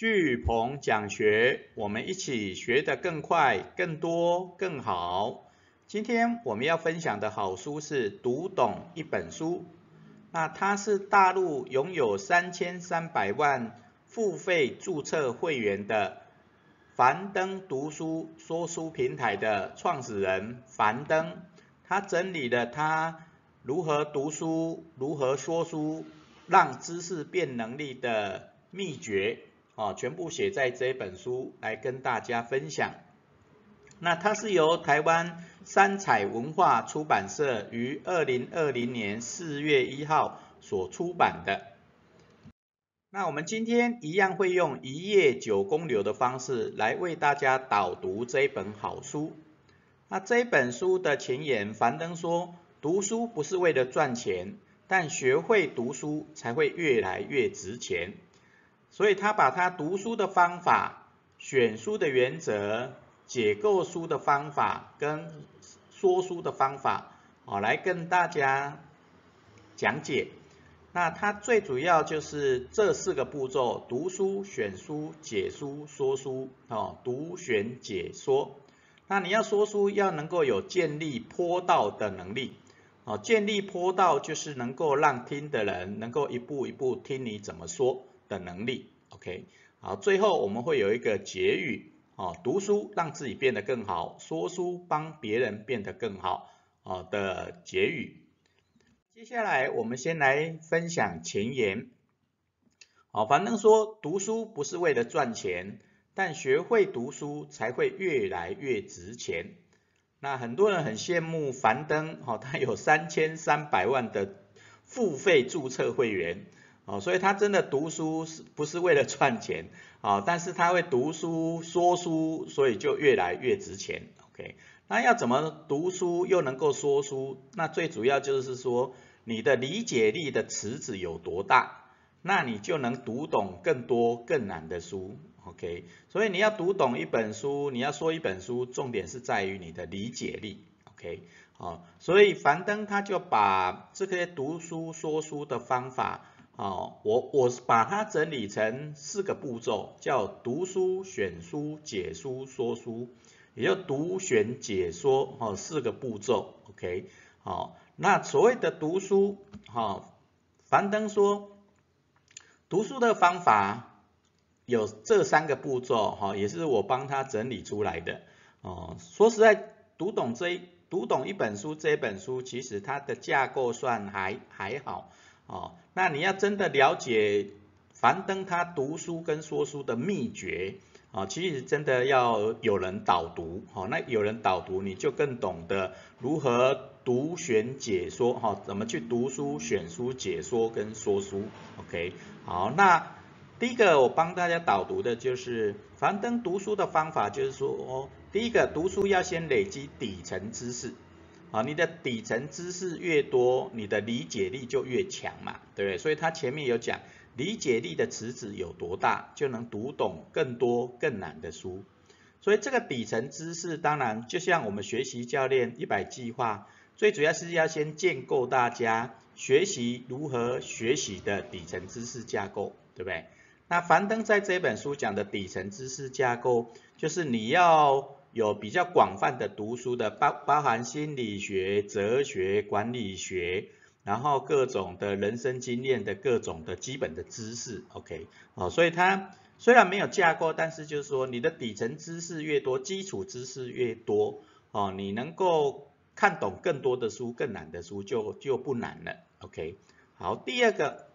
巨鹏讲学，我们一起学得更快、更多、更好。今天我们要分享的好书是《读懂一本书》，那它是大陆拥有三千三百万付费注册会员的樊登读书说书平台的创始人樊登，他整理了他如何读书、如何说书，让知识变能力的秘诀。哦，全部写在这本书来跟大家分享。那它是由台湾三彩文化出版社于二零二零年四月一号所出版的。那我们今天一样会用一页九公流的方式来为大家导读这本好书。那这本书的前言，樊登说，读书不是为了赚钱，但学会读书才会越来越值钱。所以他把他读书的方法、选书的原则、解构书的方法跟说书的方法，哦，来跟大家讲解。那他最主要就是这四个步骤：读书、选书、解书、说书。哦，读、选、解、说。那你要说书，要能够有建立坡道的能力。哦，建立坡道就是能够让听的人能够一步一步听你怎么说。的能力，OK，好，最后我们会有一个结语，哦，读书让自己变得更好，说书帮别人变得更好，哦的结语。接下来我们先来分享前言，好，樊登说读书不是为了赚钱，但学会读书才会越来越值钱。那很多人很羡慕樊登，哦，他有三千三百万的付费注册会员。哦，所以他真的读书是不是为了赚钱啊？但是他会读书说书，所以就越来越值钱。OK，那要怎么读书又能够说书？那最主要就是说你的理解力的池子有多大，那你就能读懂更多更难的书。OK，所以你要读懂一本书，你要说一本书，重点是在于你的理解力。OK，好，所以樊登他就把这些读书说书的方法。好，我我把它整理成四个步骤，叫读书、选书、解书、说书，也就读、选、解、说，哦，四个步骤，OK，好，那所谓的读书，哈，樊登说，读书的方法有这三个步骤，哈，也是我帮他整理出来的，哦，说实在，读懂这一读懂一本书，这本书其实它的架构算还还好。哦，那你要真的了解樊登他读书跟说书的秘诀，啊，其实真的要有人导读，好，那有人导读，你就更懂得如何读选解说，哈，怎么去读书、选书、解说跟说书，OK，好，那第一个我帮大家导读的就是樊登读书的方法，就是说，哦，第一个读书要先累积底层知识。啊，你的底层知识越多，你的理解力就越强嘛，对不对？所以他前面有讲，理解力的池子有多大，就能读懂更多更难的书。所以这个底层知识，当然就像我们学习教练一百计划，最主要是要先建构大家学习如何学习的底层知识架构，对不对？那樊登在这本书讲的底层知识架构，就是你要。有比较广泛的读书的，包包含心理学、哲学、管理学，然后各种的人生经验的各种的基本的知识，OK，哦，所以它虽然没有架构，但是就是说你的底层知识越多，基础知识越多，哦，你能够看懂更多的书，更难的书就就不难了，OK，好，第二个，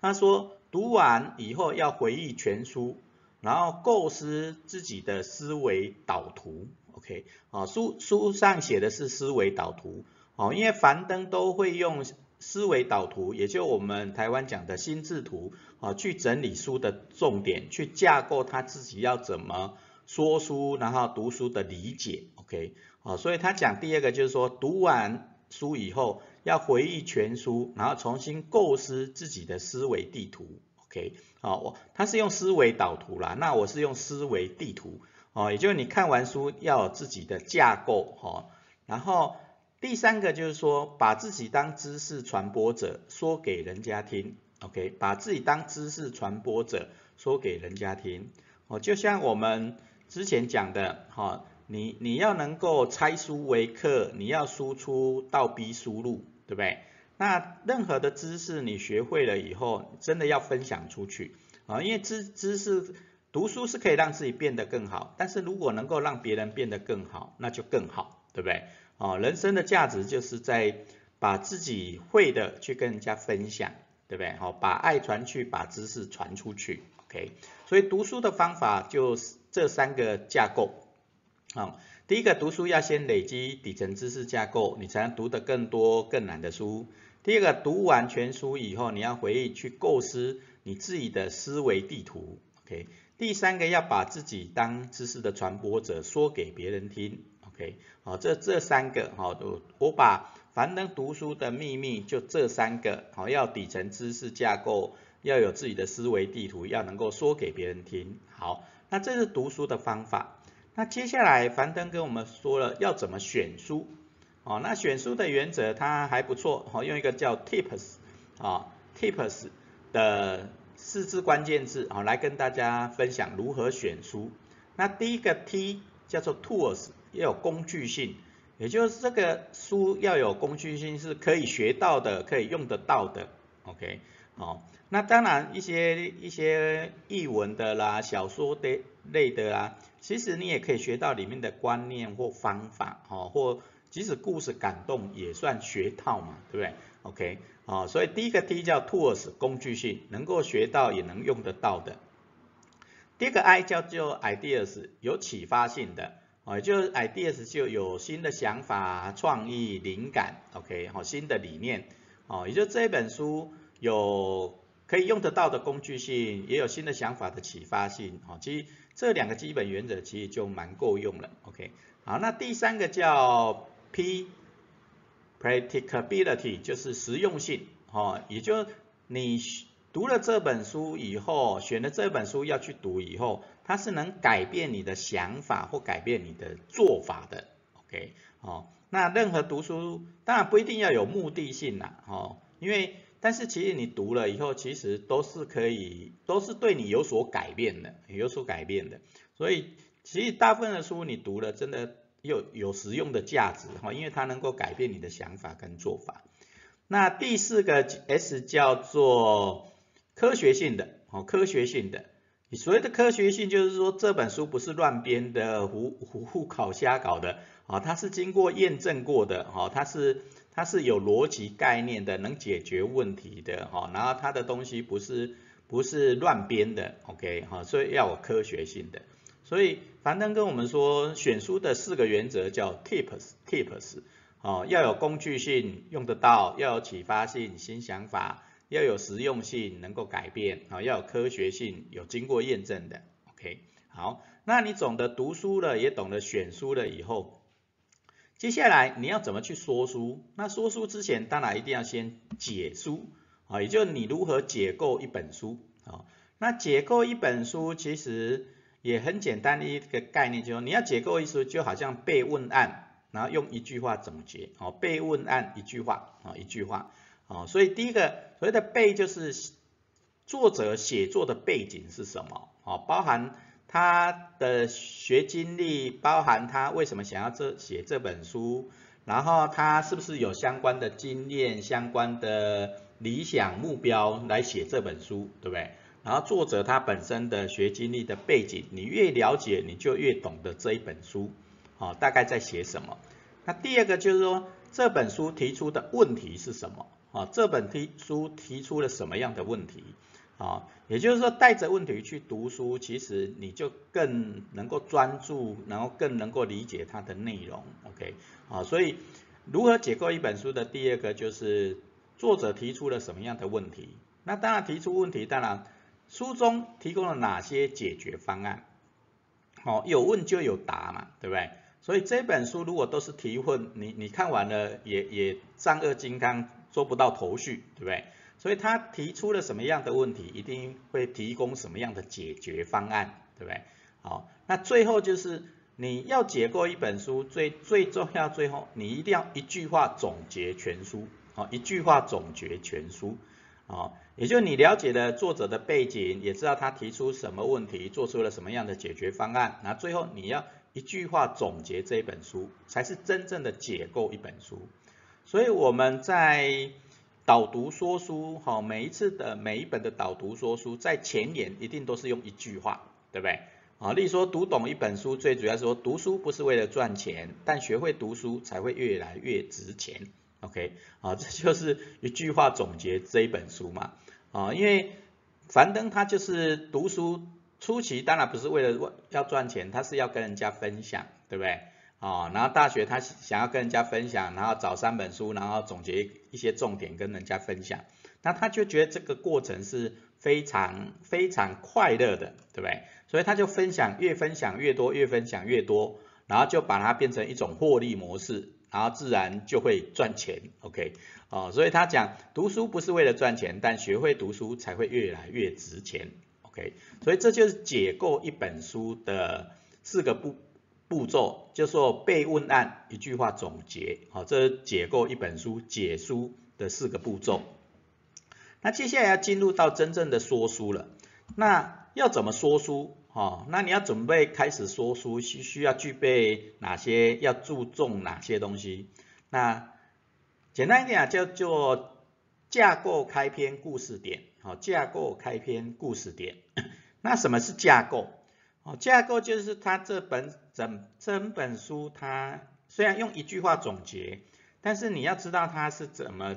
他说读完以后要回忆全书。然后构思自己的思维导图，OK，啊，书书上写的是思维导图，哦，因为樊登都会用思维导图，也就我们台湾讲的心智图，啊，去整理书的重点，去架构他自己要怎么说书，然后读书的理解，OK，啊，所以他讲第二个就是说，读完书以后要回忆全书，然后重新构思自己的思维地图。OK，好，我他是用思维导图啦，那我是用思维地图，哦，也就是你看完书要有自己的架构，哈，然后第三个就是说把自己当知识传播者，说给人家听，，OK，把自己当知识传播者，说给人家听。哦，就像我们之前讲的，哈，你你要能够拆书为课，你要输出倒逼输入，对不对？那任何的知识你学会了以后，真的要分享出去啊，因为知知识读书是可以让自己变得更好，但是如果能够让别人变得更好，那就更好，对不对？哦，人生的价值就是在把自己会的去跟人家分享，对不对？好，把爱传去，把知识传出去。OK，所以读书的方法就是这三个架构。好，第一个读书要先累积底层知识架构，你才能读得更多更难的书。第二个读完全书以后，你要回忆去构思你自己的思维地图。OK，第三个要把自己当知识的传播者，说给别人听。OK，好，这这三个好，我我把樊登读书的秘密就这三个好，要底层知识架构。要有自己的思维地图，要能够说给别人听。好，那这是读书的方法。那接下来樊登跟我们说了要怎么选书。哦，那选书的原则它还不错。哦，用一个叫 Tips 啊 Tips 的四字关键字啊来跟大家分享如何选书。那第一个 T 叫做 Tools，要有工具性，也就是这个书要有工具性，是可以学到的，可以用得到的。OK。哦，那当然一些一些译文的啦、小说的类的啦，其实你也可以学到里面的观念或方法，哦，或即使故事感动也算学套嘛，对不对？OK，哦，所以第一个 T 叫 Tools 工具性，能够学到也能用得到的。第二个 I 叫做 Ideas 有启发性的，哦，就是 Ideas 就有新的想法、创意、灵感，OK，好，新的理念，哦，也就这本书。有可以用得到的工具性，也有新的想法的启发性，哦，其实这两个基本原则其实就蛮够用了，OK，好，那第三个叫 P，Practicability 就是实用性，哦，也就你读了这本书以后，选了这本书要去读以后，它是能改变你的想法或改变你的做法的，OK，哦，那任何读书当然不一定要有目的性啦，哦，因为但是其实你读了以后，其实都是可以，都是对你有所改变的，有所改变的。所以其实大部分的书你读了，真的有有实用的价值哈，因为它能够改变你的想法跟做法。那第四个 S 叫做科学性的，哦，科学性的。你所谓的科学性，就是说这本书不是乱编的、胡胡胡搞瞎搞的，啊，它是经过验证过的，哈，它是。它是有逻辑概念的，能解决问题的，哈，然后它的东西不是不是乱编的，OK，哈，所以要有科学性的。所以樊登跟我们说，选书的四个原则叫 Tips，Tips，哦，要有工具性，用得到，要有启发性，新想法，要有实用性，能够改变，啊，要有科学性，有经过验证的，OK，好，那你懂得读书了，也懂得选书了以后。接下来你要怎么去说书？那说书之前，当然一定要先解书啊，也就是你如何解构一本书啊。那解构一本书其实也很简单的一个概念，就是你要解构一书，就好像背问案，然后用一句话总结哦。背问案一句话啊，一句话啊。所以第一个所谓的背，就是作者写作的背景是什么哦？包含。他的学经历包含他为什么想要这写这本书，然后他是不是有相关的经验、相关的理想目标来写这本书，对不对？然后作者他本身的学经历的背景，你越了解，你就越懂得这一本书，哦，大概在写什么。那第二个就是说，这本书提出的问题是什么？啊，这本提书提出了什么样的问题？啊，也就是说，带着问题去读书，其实你就更能够专注，然后更能够理解它的内容。OK，啊，所以如何解构一本书的第二个就是作者提出了什么样的问题？那当然提出问题，当然书中提供了哪些解决方案？哦，有问就有答嘛，对不对？所以这本书如果都是提问，你你看完了也也丈二金刚做不到头绪，对不对？所以他提出了什么样的问题，一定会提供什么样的解决方案，对不对？好，那最后就是你要解构一本书，最最重要，最后你一定要一句话总结全书，好，一句话总结全书，好，也就你了解了作者的背景，也知道他提出什么问题，做出了什么样的解决方案，那最后你要一句话总结这一本书，才是真正的解构一本书。所以我们在导读说书，哈，每一次的每一本的导读说书，在前言一定都是用一句话，对不对？啊，例如说读懂一本书，最主要说读书不是为了赚钱，但学会读书才会越来越值钱。OK，啊，这就是一句话总结这一本书嘛。啊，因为樊登他就是读书初期，当然不是为了要赚钱，他是要跟人家分享，对不对？啊，然后大学他想要跟人家分享，然后找三本书，然后总结一些重点跟人家分享，那他就觉得这个过程是非常非常快乐的，对不对？所以他就分享，越分享越多，越分享越多，然后就把它变成一种获利模式，然后自然就会赚钱，OK。哦，所以他讲读书不是为了赚钱，但学会读书才会越来越值钱。OK，所以这就是解构一本书的四个步步骤，就说备问案一句话总结。好，这解构一本书解书的四个步骤。那接下来要进入到真正的说书了。那要怎么说书？哦，那你要准备开始说书，需需要具备哪些？要注重哪些东西？那简单一点啊，叫做架构开篇故事点，好，架构开篇故事点。那什么是架构？哦，架构就是它这本整整本书，它虽然用一句话总结，但是你要知道它是怎么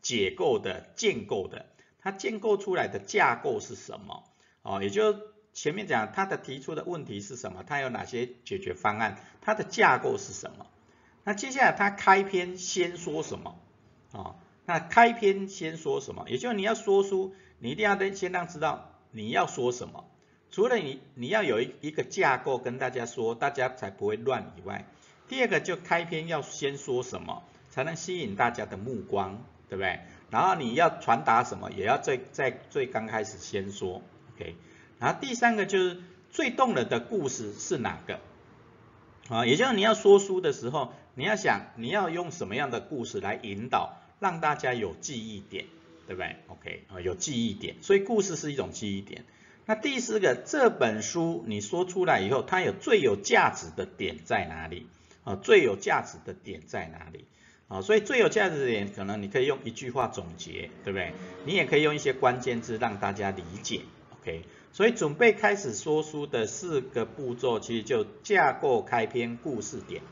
解构的、建构的，它建构出来的架构是什么？哦，也就前面讲他的提出的问题是什么，他有哪些解决方案，它的架构是什么？那接下来他开篇先说什么啊？那开篇先说什么？也就是你要说书，你一定要先让知道你要说什么。除了你你要有一一个架构跟大家说，大家才不会乱以外，第二个就开篇要先说什么，才能吸引大家的目光，对不对？然后你要传达什么，也要在在最刚开始先说，OK。然后第三个就是最动人的故事是哪个？啊，也就是你要说书的时候，你要想你要用什么样的故事来引导，让大家有记忆点，对不对？OK，啊，有记忆点，所以故事是一种记忆点。那第四个，这本书你说出来以后，它有最有价值的点在哪里？啊，最有价值的点在哪里？啊，所以最有价值的点，可能你可以用一句话总结，对不对？你也可以用一些关键字让大家理解，OK。所以准备开始说书的四个步骤，其实就架构开篇故事点，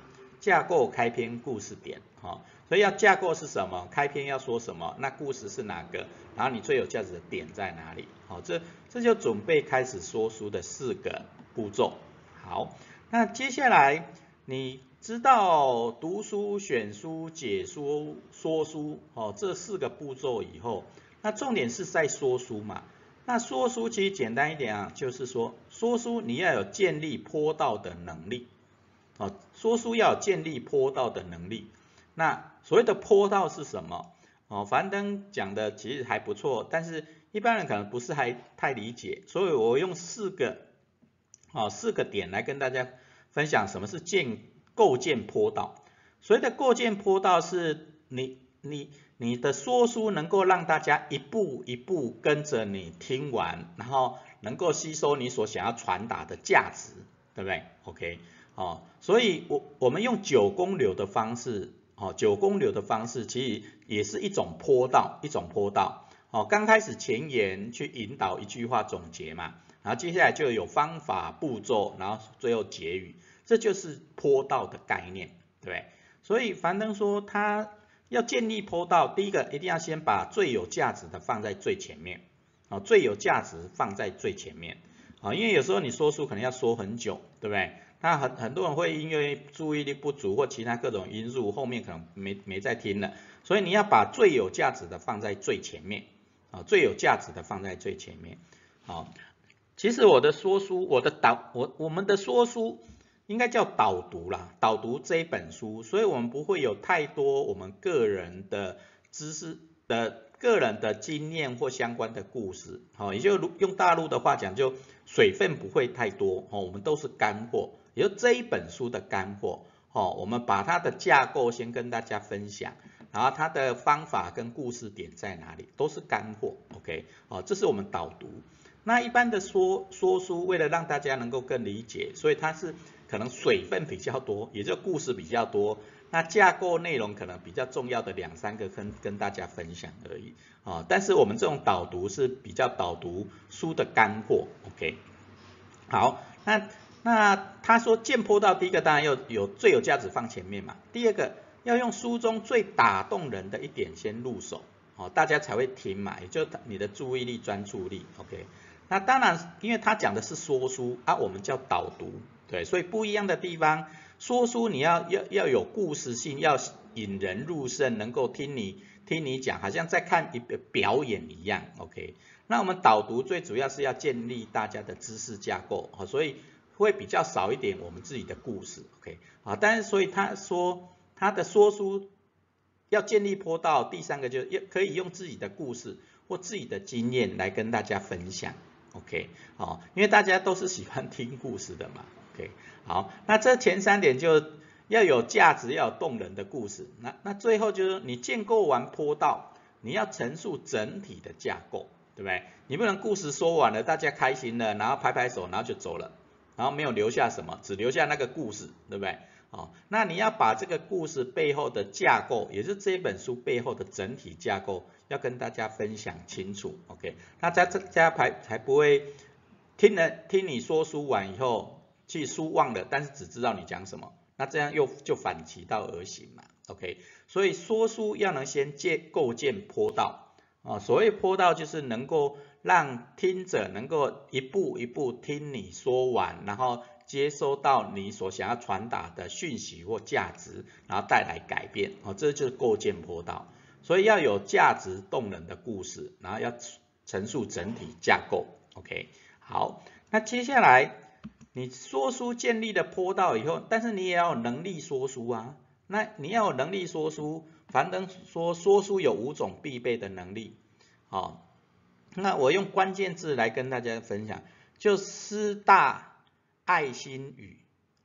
架构开篇故事点，哈，所以要架构是什么？开篇要说什么？那故事是哪个？然后你最有价值的点在哪里？好，这这就准备开始说书的四个步骤。好，那接下来你知道读书、选书、解说、说书，哦，这四个步骤以后，那重点是在说书嘛？那说书其实简单一点啊，就是说说书你要有建立坡道的能力，啊，说书要有建立坡道的能力。那所谓的坡道是什么？哦，樊登讲的其实还不错，但是一般人可能不是还太理解，所以我用四个，啊，四个点来跟大家分享什么是建构建坡道。所谓的构建坡道是你你。你的说书能够让大家一步一步跟着你听完，然后能够吸收你所想要传达的价值，对不对？OK，哦，所以我我们用九宫流的方式，哦，九宫流的方式其实也是一种坡道，一种坡道。哦，刚开始前言去引导一句话总结嘛，然后接下来就有方法步骤，然后最后结语，这就是坡道的概念，对不对？所以樊登说他。要建立坡道，第一个一定要先把最有价值的放在最前面，啊，最有价值放在最前面，啊，因为有时候你说书可能要说很久，对不对？那很很多人会因为注意力不足或其他各种因素，后面可能没没在听了，所以你要把最有价值的放在最前面，啊，最有价值的放在最前面，好，其实我的说书，我的导，我我们的说书。应该叫导读啦，导读这一本书，所以我们不会有太多我们个人的知识的个人的经验或相关的故事，好，也就用大陆的话讲，就水分不会太多，哦，我们都是干货，也就这一本书的干货，哦，我们把它的架构先跟大家分享，然后它的方法跟故事点在哪里，都是干货，OK，哦，这是我们导读。那一般的说说书，为了让大家能够更理解，所以它是可能水分比较多，也就故事比较多。那架构内容可能比较重要的两三个跟跟大家分享而已啊，但是我们这种导读是比较导读书的干货，OK。好，那那他说剑坡道第一个当然要有最有价值放前面嘛，第二个要用书中最打动人的一点先入手，哦，大家才会听嘛，也就你的注意力专注力，OK。那当然，因为他讲的是说书啊，我们叫导读，对，所以不一样的地方。说书你要要要有故事性，要引人入胜，能够听你听你讲，好像在看一个表演一样，OK？那我们导读最主要是要建立大家的知识架构，啊，所以会比较少一点我们自己的故事，OK？啊，但是所以他说他的说书要建立坡道，第三个就是要可以用自己的故事或自己的经验来跟大家分享，OK？好，因为大家都是喜欢听故事的嘛。OK，好，那这前三点就要有价值，要有动人的故事。那那最后就是你建构完坡道，你要陈述整体的架构，对不对？你不能故事说完了，大家开心了，然后拍拍手，然后就走了，然后没有留下什么，只留下那个故事，对不对？哦，那你要把这个故事背后的架构，也是这本书背后的整体架构，要跟大家分享清楚。OK，那在这家排才不会听了听你说书完以后。去书忘了，但是只知道你讲什么，那这样又就反其道而行嘛，OK？所以说书要能先建构建坡道啊，所谓坡道就是能够让听者能够一步一步听你说完，然后接收到你所想要传达的讯息或价值，然后带来改变，哦，这就是构建坡道。所以要有价值动人的故事，然后要陈述整体架构，OK？好，那接下来。你说书建立的坡道以后，但是你也要有能力说书啊。那你要有能力说书，樊登说说书有五种必备的能力。好，那我用关键字来跟大家分享，就师大爱心语，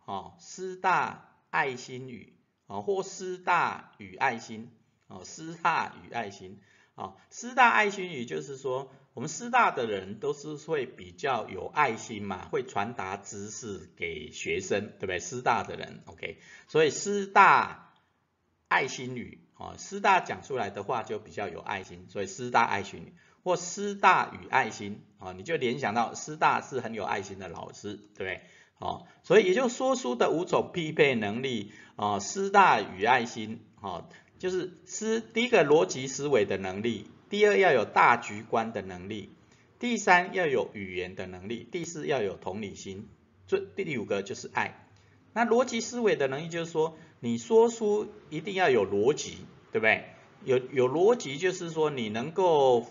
哦，师大爱心语，哦，或师大与爱心，哦，师大与爱心，哦，师大爱心语就是说。我们师大的人都是会比较有爱心嘛，会传达知识给学生，对不对？师大的人，OK，所以师大爱心语啊，师大讲出来的话就比较有爱心，所以师大爱心语或师大与爱心啊，你就联想到师大是很有爱心的老师，对不对？哦，所以也就说书的五种匹配能力啊，师大与爱心啊，就是师第一个逻辑思维的能力。第二要有大局观的能力，第三要有语言的能力，第四要有同理心，这第五个就是爱。那逻辑思维的能力就是说，你说书一定要有逻辑，对不对？有有逻辑就是说你能够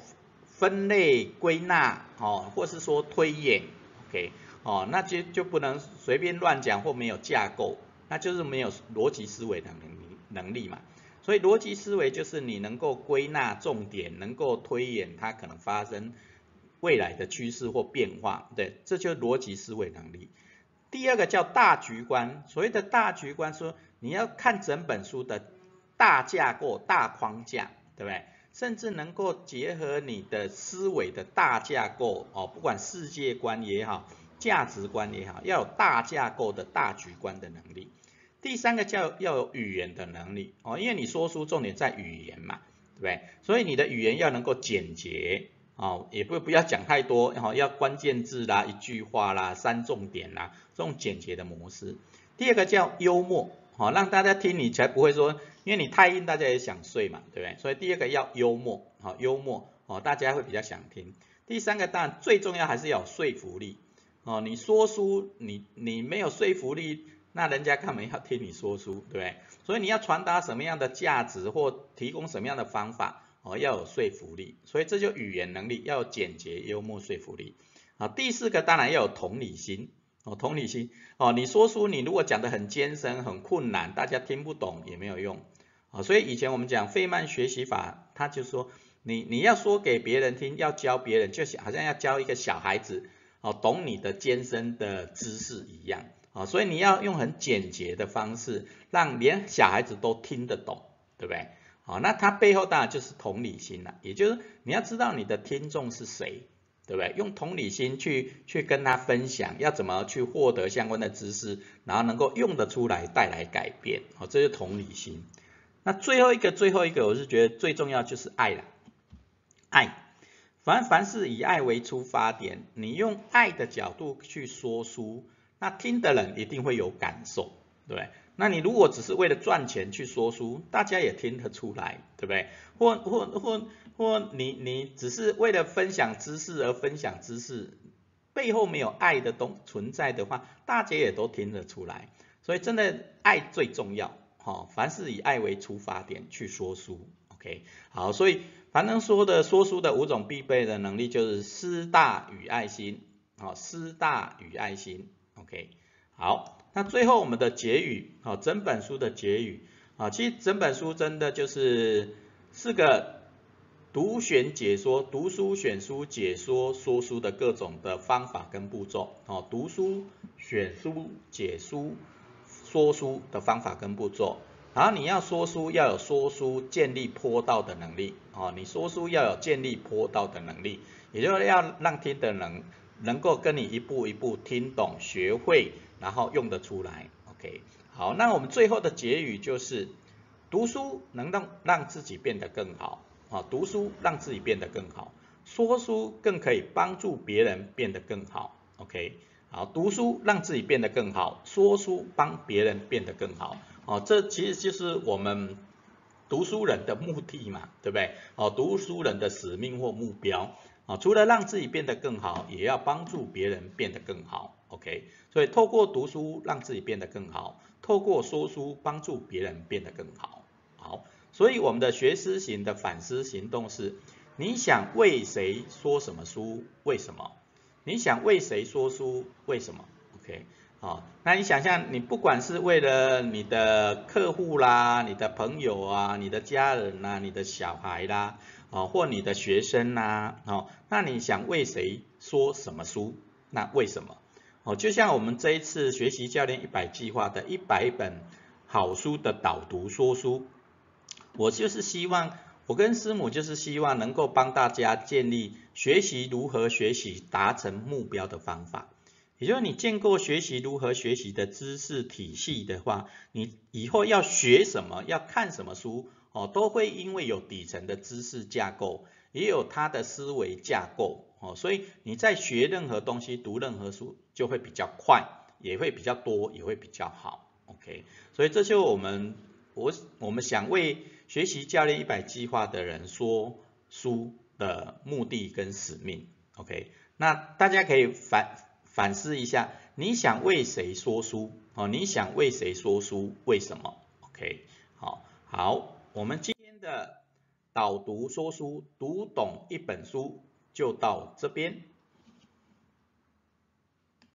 分类归纳，哦，或是说推演，OK，哦，那就就不能随便乱讲或没有架构，那就是没有逻辑思维的能力能力嘛。所以逻辑思维就是你能够归纳重点，能够推演它可能发生未来的趋势或变化，对，这就是逻辑思维能力。第二个叫大局观，所谓的大局观说你要看整本书的大架构、大框架，对不对？甚至能够结合你的思维的大架构哦，不管世界观也好，价值观也好，要有大架构的大局观的能力。第三个叫要有语言的能力哦，因为你说书重点在语言嘛，对不对？所以你的语言要能够简洁哦，也不不要讲太多，然后要关键字啦、一句话啦、三重点啦，这种简洁的模式。第二个叫幽默，好让大家听你才不会说，因为你太硬，大家也想睡嘛，对不对？所以第二个要幽默，好幽默哦，大家会比较想听。第三个当然最重要还是要有说服力哦，你说书你你没有说服力。那人家干嘛要听你说书，对不对？所以你要传达什么样的价值或提供什么样的方法，哦，要有说服力。所以这就语言能力要有简洁、幽默、说服力。啊，第四个当然要有同理心，哦，同理心，哦，你说书你如果讲的很艰深、很困难，大家听不懂也没有用。啊，所以以前我们讲费曼学习法，他就说你你要说给别人听，要教别人，就好像要教一个小孩子，哦，懂你的艰深的知识一样。啊，所以你要用很简洁的方式，让连小孩子都听得懂，对不对？好，那它背后当然就是同理心了，也就是你要知道你的听众是谁，对不对？用同理心去去跟他分享，要怎么去获得相关的知识，然后能够用得出来，带来改变，好，这是同理心。那最后一个，最后一个，我是觉得最重要就是爱了，爱。凡凡是以爱为出发点，你用爱的角度去说书，那听的人一定会有感受，对不对？那你如果只是为了赚钱去说书，大家也听得出来，对不对？或或或或你你只是为了分享知识而分享知识，背后没有爱的东存在的话，大家也都听得出来。所以真的爱最重要，哈，凡是以爱为出发点去说书，OK，好，所以。凡能说的说书的五种必备的能力就是师大与爱心，好，师大与爱心，OK，好，那最后我们的结语，好，整本书的结语，啊，其实整本书真的就是四个读选解说、读书选书解说说书的各种的方法跟步骤，哦，读书选书解书说书的方法跟步骤。然后你要说书，要有说书建立坡道的能力哦。你说书要有建立坡道的能力，也就是要让听的人能够跟你一步一步听懂、学会，然后用得出来。OK，好，那我们最后的结语就是：读书能让让自己变得更好啊，读书让自己变得更好，说书更可以帮助别人变得更好。OK，好，读书让自己变得更好，说书帮别人变得更好。哦，这其实就是我们读书人的目的嘛，对不对？哦，读书人的使命或目标，啊，除了让自己变得更好，也要帮助别人变得更好。OK，所以透过读书让自己变得更好，透过说书帮助别人变得更好。好，所以我们的学思型的反思行动是：你想为谁说什么书？为什么？你想为谁说书？为什么？OK。好，那你想象，你不管是为了你的客户啦、你的朋友啊、你的家人呐、你的小孩啦，哦，或你的学生呐，哦，那你想为谁说什么书？那为什么？哦，就像我们这一次学习教练一百计划的一百本好书的导读说书，我就是希望，我跟师母就是希望能够帮大家建立学习如何学习达成目标的方法。也就是你见过学习如何学习的知识体系的话，你以后要学什么，要看什么书哦，都会因为有底层的知识架构，也有他的思维架构哦，所以你在学任何东西、读任何书就会比较快，也会比较多，也会比较好。OK，所以这就我们我我们想为学习教练一百计划的人说书的目的跟使命。OK，那大家可以反。反思一下，你想为谁说书？哦，你想为谁说书？为什么？OK，好，好，我们今天的导读说书，读懂一本书就到这边。